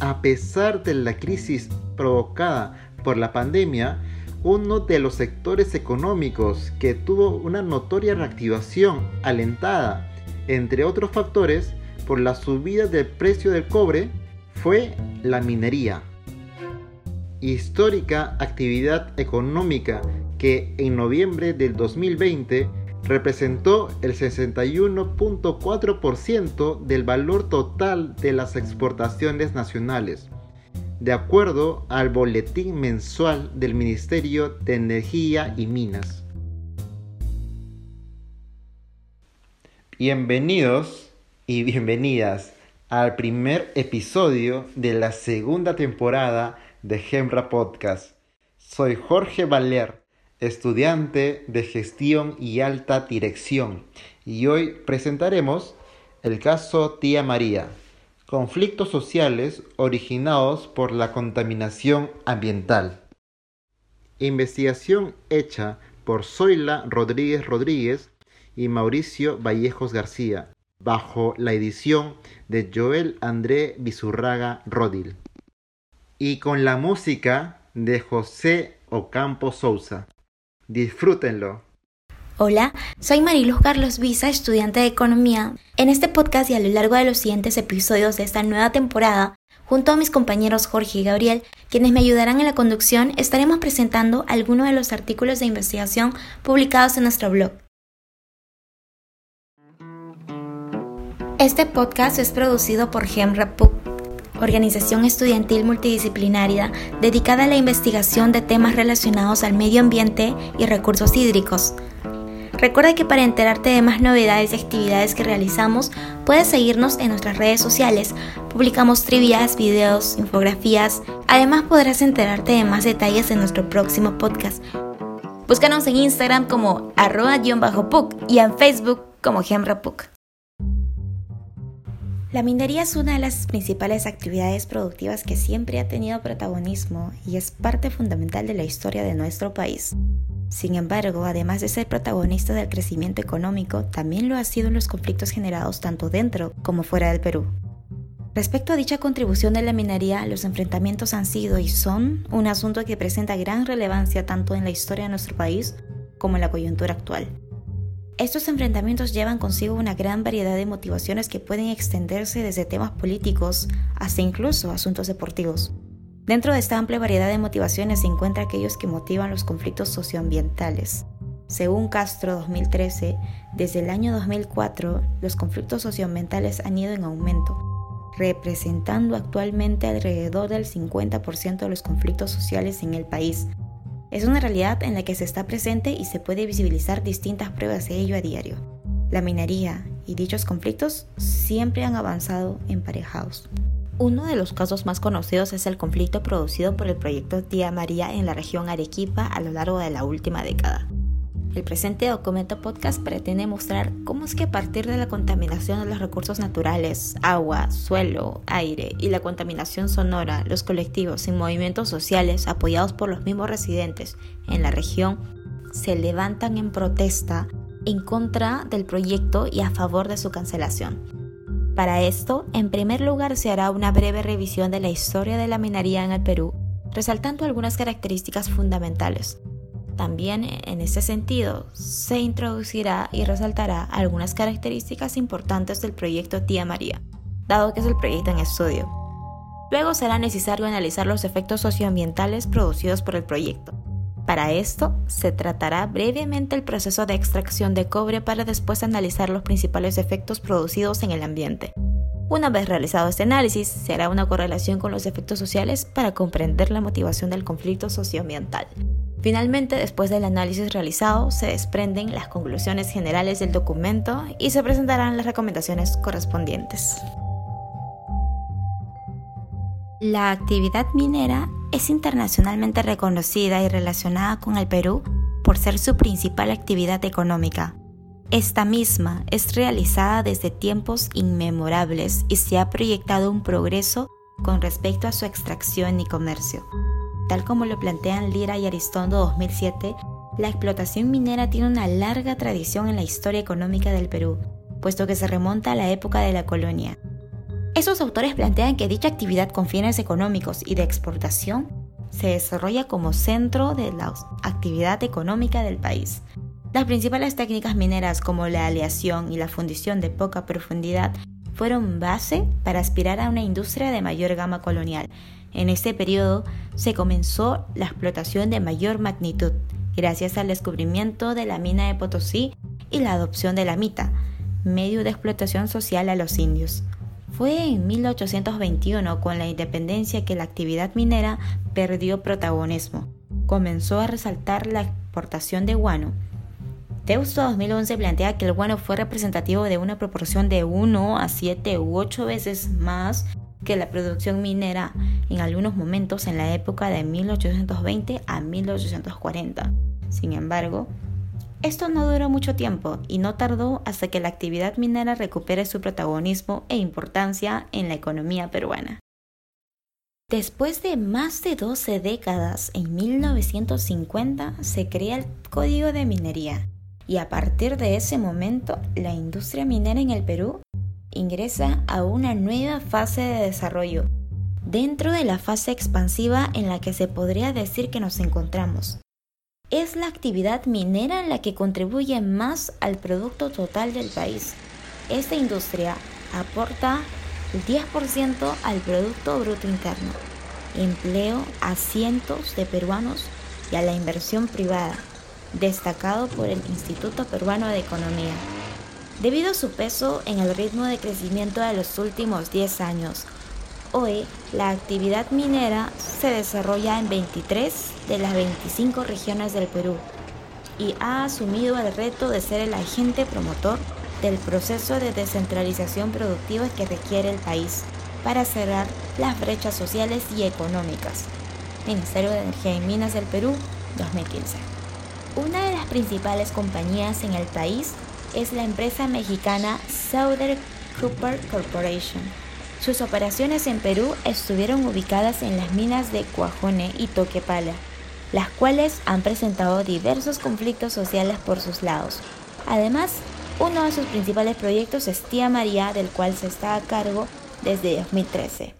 a pesar de la crisis provocada por la pandemia, uno de los sectores económicos que tuvo una notoria reactivación alentada, entre otros factores, por la subida del precio del cobre, fue la minería. Histórica actividad económica que en noviembre del 2020 representó el 61.4% del valor total de las exportaciones nacionales, de acuerdo al boletín mensual del Ministerio de Energía y Minas. Bienvenidos y bienvenidas al primer episodio de la segunda temporada de Gemra Podcast. Soy Jorge Valer estudiante de gestión y alta dirección, y hoy presentaremos el caso Tía María, conflictos sociales originados por la contaminación ambiental. Investigación hecha por Zoila Rodríguez Rodríguez y Mauricio Vallejos García, bajo la edición de Joel André Bizurraga Rodil. Y con la música de José Ocampo Sousa. Disfrútenlo. Hola, soy Mariluz Carlos Visa, estudiante de Economía. En este podcast y a lo largo de los siguientes episodios de esta nueva temporada, junto a mis compañeros Jorge y Gabriel, quienes me ayudarán en la conducción, estaremos presentando algunos de los artículos de investigación publicados en nuestro blog. Este podcast es producido por GEMRAPUC organización estudiantil multidisciplinaria dedicada a la investigación de temas relacionados al medio ambiente y recursos hídricos. Recuerda que para enterarte de más novedades y actividades que realizamos, puedes seguirnos en nuestras redes sociales. Publicamos trivias, videos, infografías. Además podrás enterarte de más detalles en nuestro próximo podcast. Búscanos en Instagram como arroba-puc y en Facebook como gemrapuc. La minería es una de las principales actividades productivas que siempre ha tenido protagonismo y es parte fundamental de la historia de nuestro país. Sin embargo, además de ser protagonista del crecimiento económico, también lo ha sido en los conflictos generados tanto dentro como fuera del Perú. Respecto a dicha contribución de la minería, los enfrentamientos han sido y son un asunto que presenta gran relevancia tanto en la historia de nuestro país como en la coyuntura actual. Estos enfrentamientos llevan consigo una gran variedad de motivaciones que pueden extenderse desde temas políticos hasta incluso asuntos deportivos. Dentro de esta amplia variedad de motivaciones se encuentran aquellos que motivan los conflictos socioambientales. Según Castro 2013, desde el año 2004 los conflictos socioambientales han ido en aumento, representando actualmente alrededor del 50% de los conflictos sociales en el país, es una realidad en la que se está presente y se puede visibilizar distintas pruebas de ello a diario. La minería y dichos conflictos siempre han avanzado emparejados. Uno de los casos más conocidos es el conflicto producido por el proyecto Tía María en la región Arequipa a lo largo de la última década. El presente documento podcast pretende mostrar cómo es que a partir de la contaminación de los recursos naturales, agua, suelo, aire y la contaminación sonora, los colectivos y movimientos sociales apoyados por los mismos residentes en la región se levantan en protesta en contra del proyecto y a favor de su cancelación. Para esto, en primer lugar se hará una breve revisión de la historia de la minería en el Perú, resaltando algunas características fundamentales también en este sentido se introducirá y resaltará algunas características importantes del proyecto Tía María, dado que es el proyecto en estudio. Luego será necesario analizar los efectos socioambientales producidos por el proyecto. Para esto, se tratará brevemente el proceso de extracción de cobre para después analizar los principales efectos producidos en el ambiente. Una vez realizado este análisis, se hará una correlación con los efectos sociales para comprender la motivación del conflicto socioambiental. Finalmente, después del análisis realizado, se desprenden las conclusiones generales del documento y se presentarán las recomendaciones correspondientes. La actividad minera es internacionalmente reconocida y relacionada con el Perú por ser su principal actividad económica. Esta misma es realizada desde tiempos inmemorables y se ha proyectado un progreso con respecto a su extracción y comercio. Tal como lo plantean Lira y Aristondo 2007, la explotación minera tiene una larga tradición en la historia económica del Perú, puesto que se remonta a la época de la colonia. Estos autores plantean que dicha actividad con fines económicos y de exportación se desarrolla como centro de la actividad económica del país. Las principales técnicas mineras como la aleación y la fundición de poca profundidad fueron base para aspirar a una industria de mayor gama colonial. En este periodo se comenzó la explotación de mayor magnitud, gracias al descubrimiento de la mina de Potosí y la adopción de la mita, medio de explotación social a los indios. Fue en 1821 con la independencia que la actividad minera perdió protagonismo. Comenzó a resaltar la exportación de guano. Teusto 2011 plantea que el guano fue representativo de una proporción de 1 a 7 u 8 veces más que la producción minera en algunos momentos en la época de 1820 a 1840. Sin embargo, esto no duró mucho tiempo y no tardó hasta que la actividad minera recupere su protagonismo e importancia en la economía peruana. Después de más de 12 décadas, en 1950 se crea el Código de Minería y a partir de ese momento la industria minera en el Perú ingresa a una nueva fase de desarrollo, dentro de la fase expansiva en la que se podría decir que nos encontramos es la actividad minera la que contribuye más al producto total del país. Esta industria aporta el 10% al Producto Bruto Interno, empleo a cientos de peruanos y a la inversión privada, destacado por el Instituto Peruano de Economía. Debido a su peso en el ritmo de crecimiento de los últimos 10 años, Hoy, la actividad minera se desarrolla en 23 de las 25 regiones del Perú y ha asumido el reto de ser el agente promotor del proceso de descentralización productiva que requiere el país para cerrar las brechas sociales y económicas. Ministerio de Energía y Minas del Perú, 2015. Una de las principales compañías en el país es la empresa mexicana Southern Cooper Corporation sus operaciones en Perú estuvieron ubicadas en las minas de Cuajone y Toquepala, las cuales han presentado diversos conflictos sociales por sus lados. Además, uno de sus principales proyectos es Tía María, del cual se está a cargo desde 2013.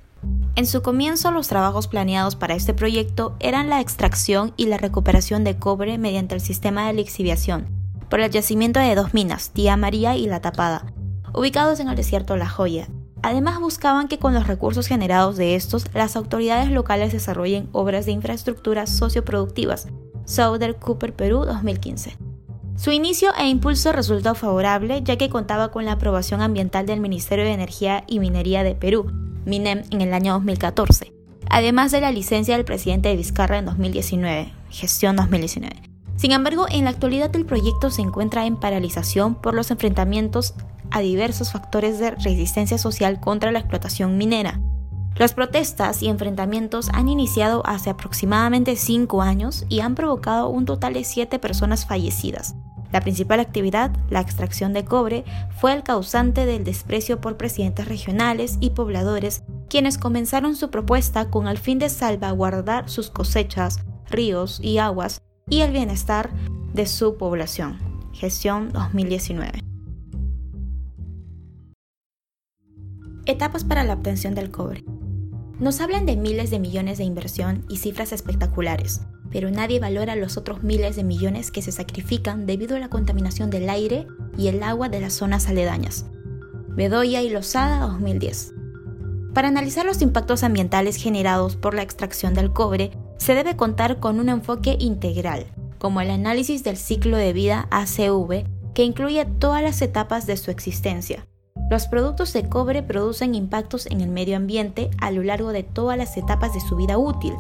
En su comienzo, los trabajos planeados para este proyecto eran la extracción y la recuperación de cobre mediante el sistema de lixiviación, por el yacimiento de dos minas, Tía María y La Tapada, ubicados en el desierto La Joya, Además buscaban que con los recursos generados de estos, las autoridades locales desarrollen obras de infraestructura socioproductivas. Southern Cooper Perú 2015. Su inicio e impulso resultó favorable ya que contaba con la aprobación ambiental del Ministerio de Energía y Minería de Perú, MINEM, en el año 2014, además de la licencia del presidente de Vizcarra en 2019, gestión 2019. Sin embargo, en la actualidad el proyecto se encuentra en paralización por los enfrentamientos a diversos factores de resistencia social contra la explotación minera. Las protestas y enfrentamientos han iniciado hace aproximadamente cinco años y han provocado un total de siete personas fallecidas. La principal actividad, la extracción de cobre, fue el causante del desprecio por presidentes regionales y pobladores, quienes comenzaron su propuesta con el fin de salvaguardar sus cosechas, ríos y aguas y el bienestar de su población. Gestión 2019. Etapas para la obtención del cobre. Nos hablan de miles de millones de inversión y cifras espectaculares, pero nadie valora los otros miles de millones que se sacrifican debido a la contaminación del aire y el agua de las zonas aledañas. Bedoya y Lozada 2010. Para analizar los impactos ambientales generados por la extracción del cobre, se debe contar con un enfoque integral, como el análisis del ciclo de vida ACV, que incluye todas las etapas de su existencia, los productos de cobre producen impactos en el medio ambiente a lo largo de todas las etapas de su vida útil,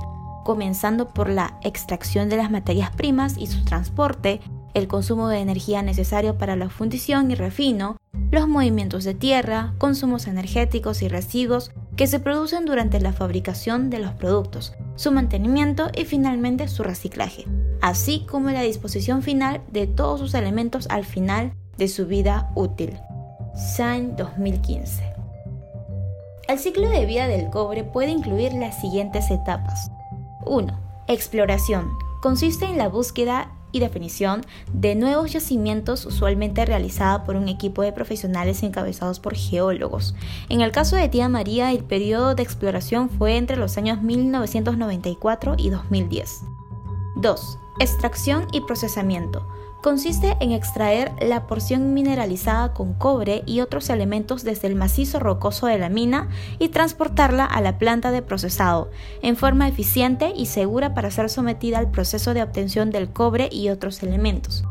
comenzando por la extracción de las materias primas y su transporte, el consumo de energía necesario para la fundición y refino, los movimientos de tierra, consumos energéticos y residuos que se producen durante la fabricación de los productos, su mantenimiento y finalmente su reciclaje, así como la disposición final de todos sus elementos al final de su vida útil. SAN 2015. El ciclo de vida del cobre puede incluir las siguientes etapas. 1. Exploración. Consiste en la búsqueda y definición de nuevos yacimientos usualmente realizada por un equipo de profesionales encabezados por geólogos. En el caso de Tía María, el periodo de exploración fue entre los años 1994 y 2010. 2. Extracción y procesamiento consiste en extraer la porción mineralizada con cobre y otros elementos desde el macizo rocoso de la mina y transportarla a la planta de procesado, en forma eficiente y segura para ser sometida al proceso de obtención del cobre y otros elementos.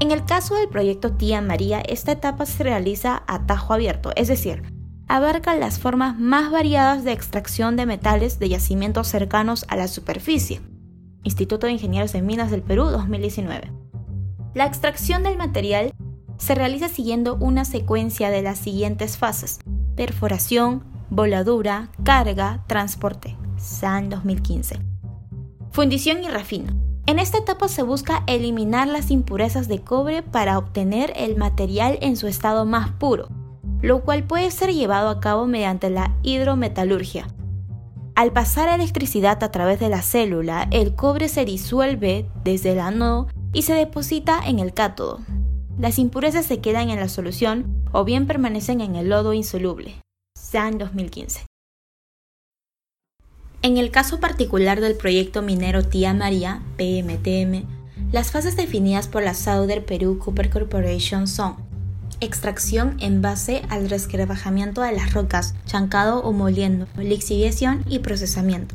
En el caso del proyecto Tía María, esta etapa se realiza a tajo abierto, es decir, abarca las formas más variadas de extracción de metales de yacimientos cercanos a la superficie. Instituto de Ingenieros de Minas del Perú 2019. La extracción del material se realiza siguiendo una secuencia de las siguientes fases. Perforación, voladura, carga, transporte. SAN 2015. Fundición y refino. En esta etapa se busca eliminar las impurezas de cobre para obtener el material en su estado más puro, lo cual puede ser llevado a cabo mediante la hidrometalurgia. Al pasar electricidad a través de la célula, el cobre se disuelve desde el ánodo y se deposita en el cátodo. Las impurezas se quedan en la solución o bien permanecen en el lodo insoluble. SAN 2015. En el caso particular del proyecto minero Tía María, PMTM, las fases definidas por la Southern Perú Cooper Corporation son extracción en base al resquebrajamiento de las rocas, chancado o moliendo, lixiviación y procesamiento.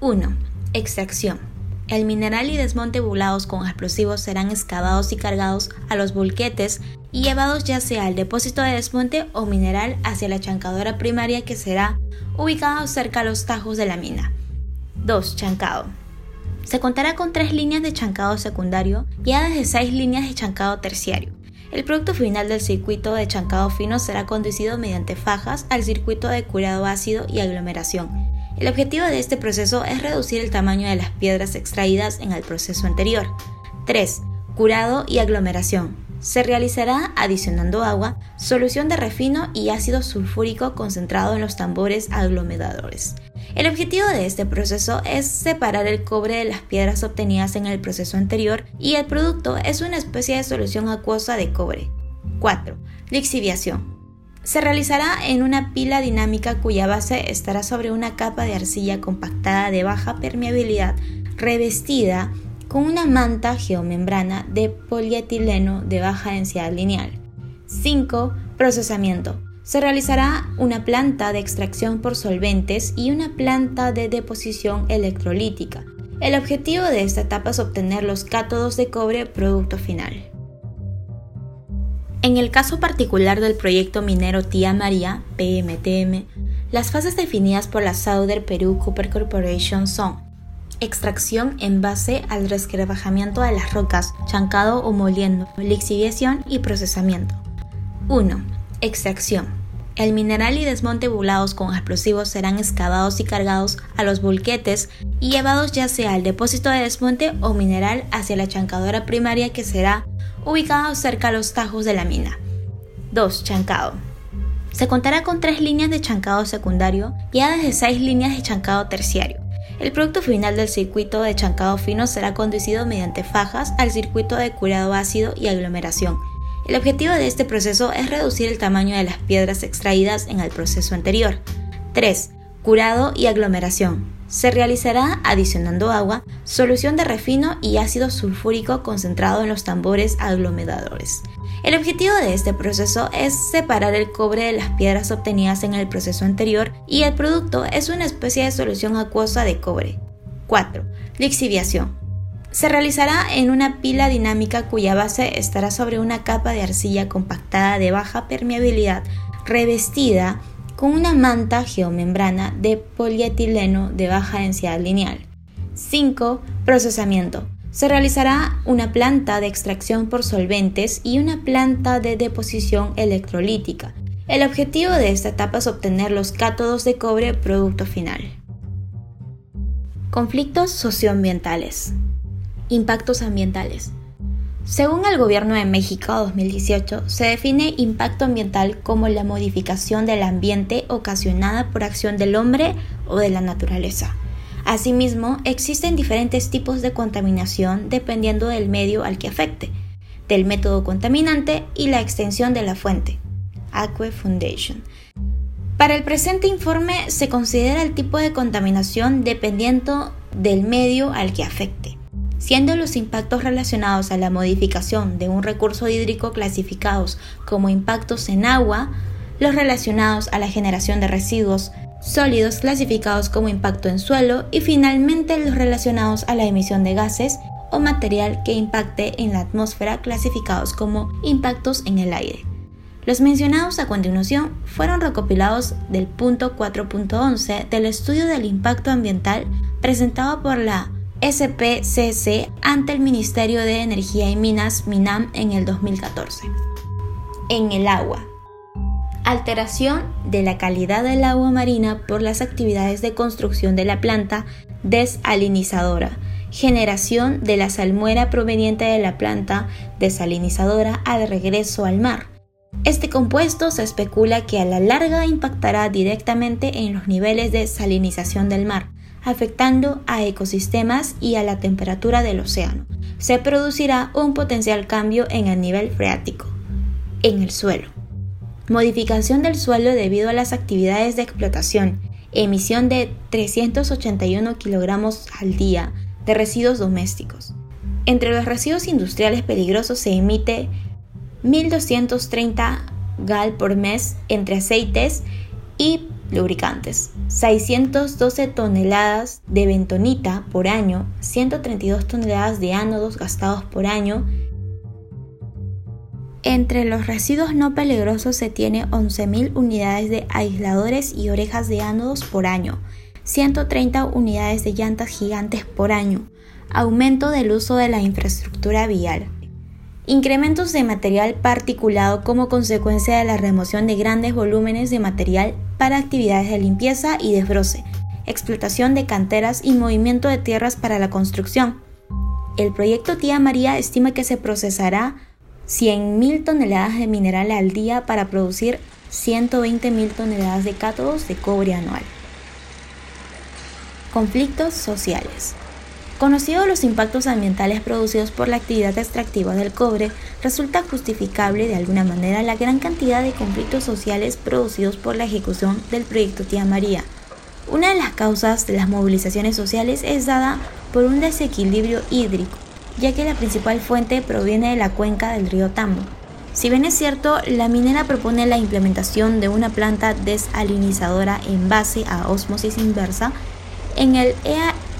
1. Extracción el mineral y desmonte bulados con explosivos serán excavados y cargados a los bolquetes y llevados ya sea al depósito de desmonte o mineral hacia la chancadora primaria que será ubicada cerca a los tajos de la mina. 2. Chancado. Se contará con tres líneas de chancado secundario guiadas de seis líneas de chancado terciario. El producto final del circuito de chancado fino será conducido mediante fajas al circuito de curado ácido y aglomeración el objetivo de este proceso es reducir el tamaño de las piedras extraídas en el proceso anterior. 3. Curado y aglomeración. Se realizará adicionando agua, solución de refino y ácido sulfúrico concentrado en los tambores aglomeradores. El objetivo de este proceso es separar el cobre de las piedras obtenidas en el proceso anterior y el producto es una especie de solución acuosa de cobre. 4. Lixiviación se realizará en una pila dinámica cuya base estará sobre una capa de arcilla compactada de baja permeabilidad revestida con una manta geomembrana de polietileno de baja densidad lineal. 5. Procesamiento. Se realizará una planta de extracción por solventes y una planta de deposición electrolítica. El objetivo de esta etapa es obtener los cátodos de cobre producto final. En el caso particular del proyecto minero Tía María, PMTM, las fases definidas por la Southern Perú Cooper Corporation son extracción en base al resquebrajamiento de las rocas, chancado o moliendo, lixiviación y procesamiento. 1. Extracción. El mineral y desmonte bulados con explosivos serán excavados y cargados a los bulquetes y llevados ya sea al depósito de desmonte o mineral hacia la chancadora primaria que será ubicado cerca a los tajos de la mina. 2. Chancado. Se contará con tres líneas de chancado secundario guiadas de seis líneas de chancado terciario. El producto final del circuito de chancado fino será conducido mediante fajas al circuito de curado ácido y aglomeración. El objetivo de este proceso es reducir el tamaño de las piedras extraídas en el proceso anterior. 3. Curado y aglomeración. Se realizará adicionando agua, solución de refino y ácido sulfúrico concentrado en los tambores aglomeradores. El objetivo de este proceso es separar el cobre de las piedras obtenidas en el proceso anterior y el producto es una especie de solución acuosa de cobre. 4. Lixiviación. Se realizará en una pila dinámica cuya base estará sobre una capa de arcilla compactada de baja permeabilidad revestida con una manta geomembrana de polietileno de baja densidad lineal. 5. Procesamiento. Se realizará una planta de extracción por solventes y una planta de deposición electrolítica. El objetivo de esta etapa es obtener los cátodos de cobre producto final. Conflictos socioambientales. Impactos ambientales. Según el Gobierno de México 2018, se define impacto ambiental como la modificación del ambiente ocasionada por acción del hombre o de la naturaleza. Asimismo, existen diferentes tipos de contaminación dependiendo del medio al que afecte, del método contaminante y la extensión de la fuente. Aqua Foundation. Para el presente informe se considera el tipo de contaminación dependiendo del medio al que afecte, siendo los impactos relacionados a la modificación de un recurso hídrico clasificados como impactos en agua, los relacionados a la generación de residuos sólidos clasificados como impacto en suelo y finalmente los relacionados a la emisión de gases o material que impacte en la atmósfera clasificados como impactos en el aire. Los mencionados a continuación fueron recopilados del punto 4.11 del estudio del impacto ambiental presentado por la SPCC ante el Ministerio de Energía y Minas MINAM en el 2014. En el agua alteración de la calidad del agua marina por las actividades de construcción de la planta desalinizadora, generación de la salmuera proveniente de la planta desalinizadora al regreso al mar. Este compuesto se especula que a la larga impactará directamente en los niveles de salinización del mar, afectando a ecosistemas y a la temperatura del océano. Se producirá un potencial cambio en el nivel freático en el suelo modificación del suelo debido a las actividades de explotación, emisión de 381 kilogramos al día de residuos domésticos. Entre los residuos industriales peligrosos se emite 1.230 gal por mes entre aceites y lubricantes, 612 toneladas de bentonita por año, 132 toneladas de ánodos gastados por año, entre los residuos no peligrosos se tiene 11.000 unidades de aisladores y orejas de ánodos por año, 130 unidades de llantas gigantes por año, aumento del uso de la infraestructura vial, incrementos de material particulado como consecuencia de la remoción de grandes volúmenes de material para actividades de limpieza y desbroce, explotación de canteras y movimiento de tierras para la construcción. El proyecto Tía María estima que se procesará 100.000 toneladas de mineral al día para producir 120.000 toneladas de cátodos de cobre anual. Conflictos sociales. Conocidos los impactos ambientales producidos por la actividad extractiva del cobre, resulta justificable de alguna manera la gran cantidad de conflictos sociales producidos por la ejecución del proyecto Tía María. Una de las causas de las movilizaciones sociales es dada por un desequilibrio hídrico ya que la principal fuente proviene de la cuenca del río Tambo. Si bien es cierto, la minera propone la implementación de una planta desalinizadora en base a osmosis inversa, en el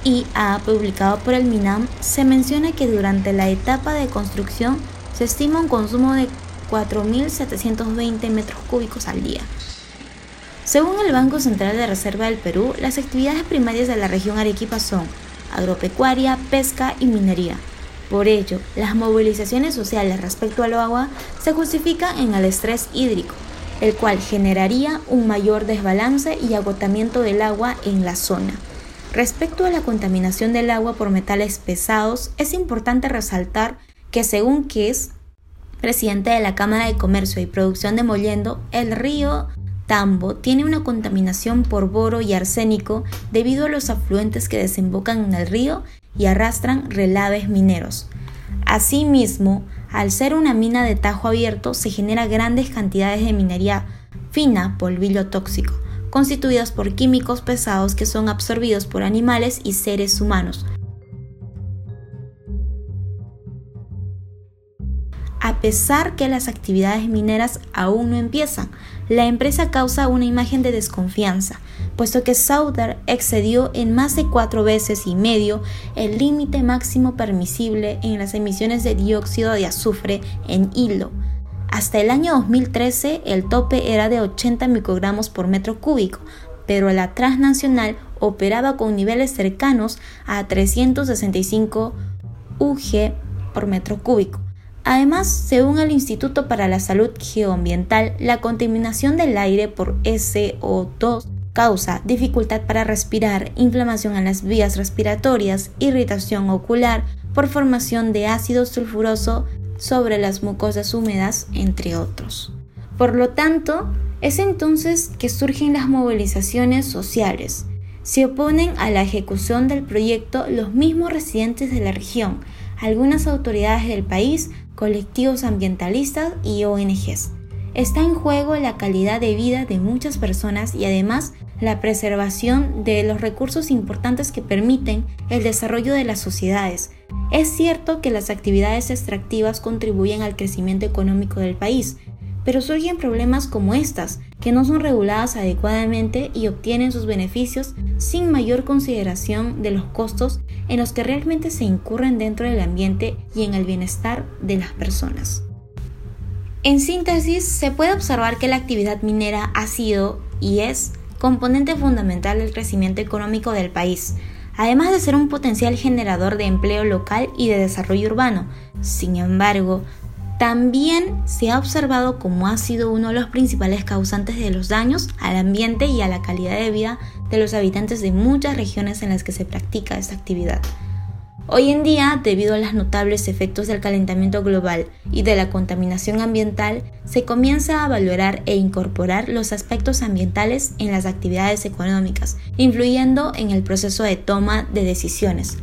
EAIA publicado por el MINAM se menciona que durante la etapa de construcción se estima un consumo de 4.720 metros cúbicos al día. Según el Banco Central de Reserva del Perú, las actividades primarias de la región Arequipa son agropecuaria, pesca y minería. Por ello, las movilizaciones sociales respecto al agua se justifican en el estrés hídrico, el cual generaría un mayor desbalance y agotamiento del agua en la zona. Respecto a la contaminación del agua por metales pesados, es importante resaltar que según es presidente de la Cámara de Comercio y Producción de Mollendo, el río Tambo tiene una contaminación por boro y arsénico debido a los afluentes que desembocan en el río y arrastran relaves mineros. Asimismo, al ser una mina de tajo abierto, se genera grandes cantidades de minería fina, polvillo tóxico, constituidas por químicos pesados que son absorbidos por animales y seres humanos, a pesar que las actividades mineras aún no empiezan. La empresa causa una imagen de desconfianza, puesto que Sauder excedió en más de cuatro veces y medio el límite máximo permisible en las emisiones de dióxido de azufre en hilo. Hasta el año 2013 el tope era de 80 microgramos por metro cúbico, pero la transnacional operaba con niveles cercanos a 365 UG por metro cúbico. Además, según el Instituto para la Salud Geoambiental, la contaminación del aire por SO2 causa dificultad para respirar, inflamación en las vías respiratorias, irritación ocular por formación de ácido sulfuroso sobre las mucosas húmedas, entre otros. Por lo tanto, es entonces que surgen las movilizaciones sociales. se oponen a la ejecución del proyecto los mismos residentes de la región, algunas autoridades del país, colectivos ambientalistas y ONGs. Está en juego la calidad de vida de muchas personas y además la preservación de los recursos importantes que permiten el desarrollo de las sociedades. Es cierto que las actividades extractivas contribuyen al crecimiento económico del país, pero surgen problemas como estas, que no son reguladas adecuadamente y obtienen sus beneficios sin mayor consideración de los costos en los que realmente se incurren dentro del ambiente y en el bienestar de las personas. En síntesis, se puede observar que la actividad minera ha sido y es componente fundamental del crecimiento económico del país, además de ser un potencial generador de empleo local y de desarrollo urbano. Sin embargo, también se ha observado como ha sido uno de los principales causantes de los daños al ambiente y a la calidad de vida de los habitantes de muchas regiones en las que se practica esta actividad. Hoy en día, debido a los notables efectos del calentamiento global y de la contaminación ambiental, se comienza a valorar e incorporar los aspectos ambientales en las actividades económicas, influyendo en el proceso de toma de decisiones,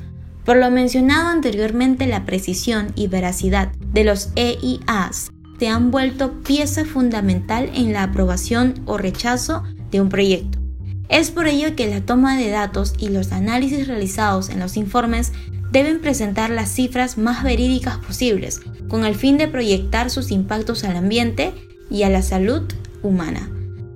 por lo mencionado anteriormente, la precisión y veracidad de los EIAs se han vuelto pieza fundamental en la aprobación o rechazo de un proyecto. Es por ello que la toma de datos y los análisis realizados en los informes deben presentar las cifras más verídicas posibles, con el fin de proyectar sus impactos al ambiente y a la salud humana.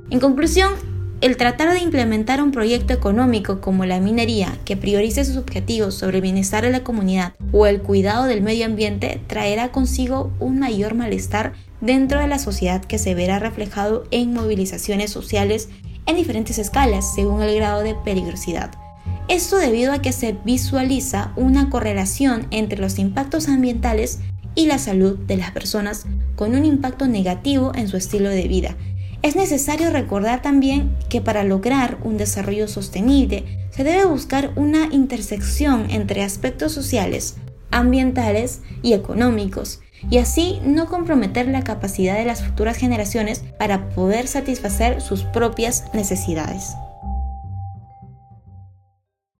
En conclusión, el tratar de implementar un proyecto económico como la minería que priorice sus objetivos sobre el bienestar de la comunidad o el cuidado del medio ambiente traerá consigo un mayor malestar dentro de la sociedad que se verá reflejado en movilizaciones sociales en diferentes escalas según el grado de peligrosidad. Esto debido a que se visualiza una correlación entre los impactos ambientales y la salud de las personas con un impacto negativo en su estilo de vida es necesario recordar también que para lograr un desarrollo sostenible se debe buscar una intersección entre aspectos sociales, ambientales y económicos, y así no comprometer la capacidad de las futuras generaciones para poder satisfacer sus propias necesidades.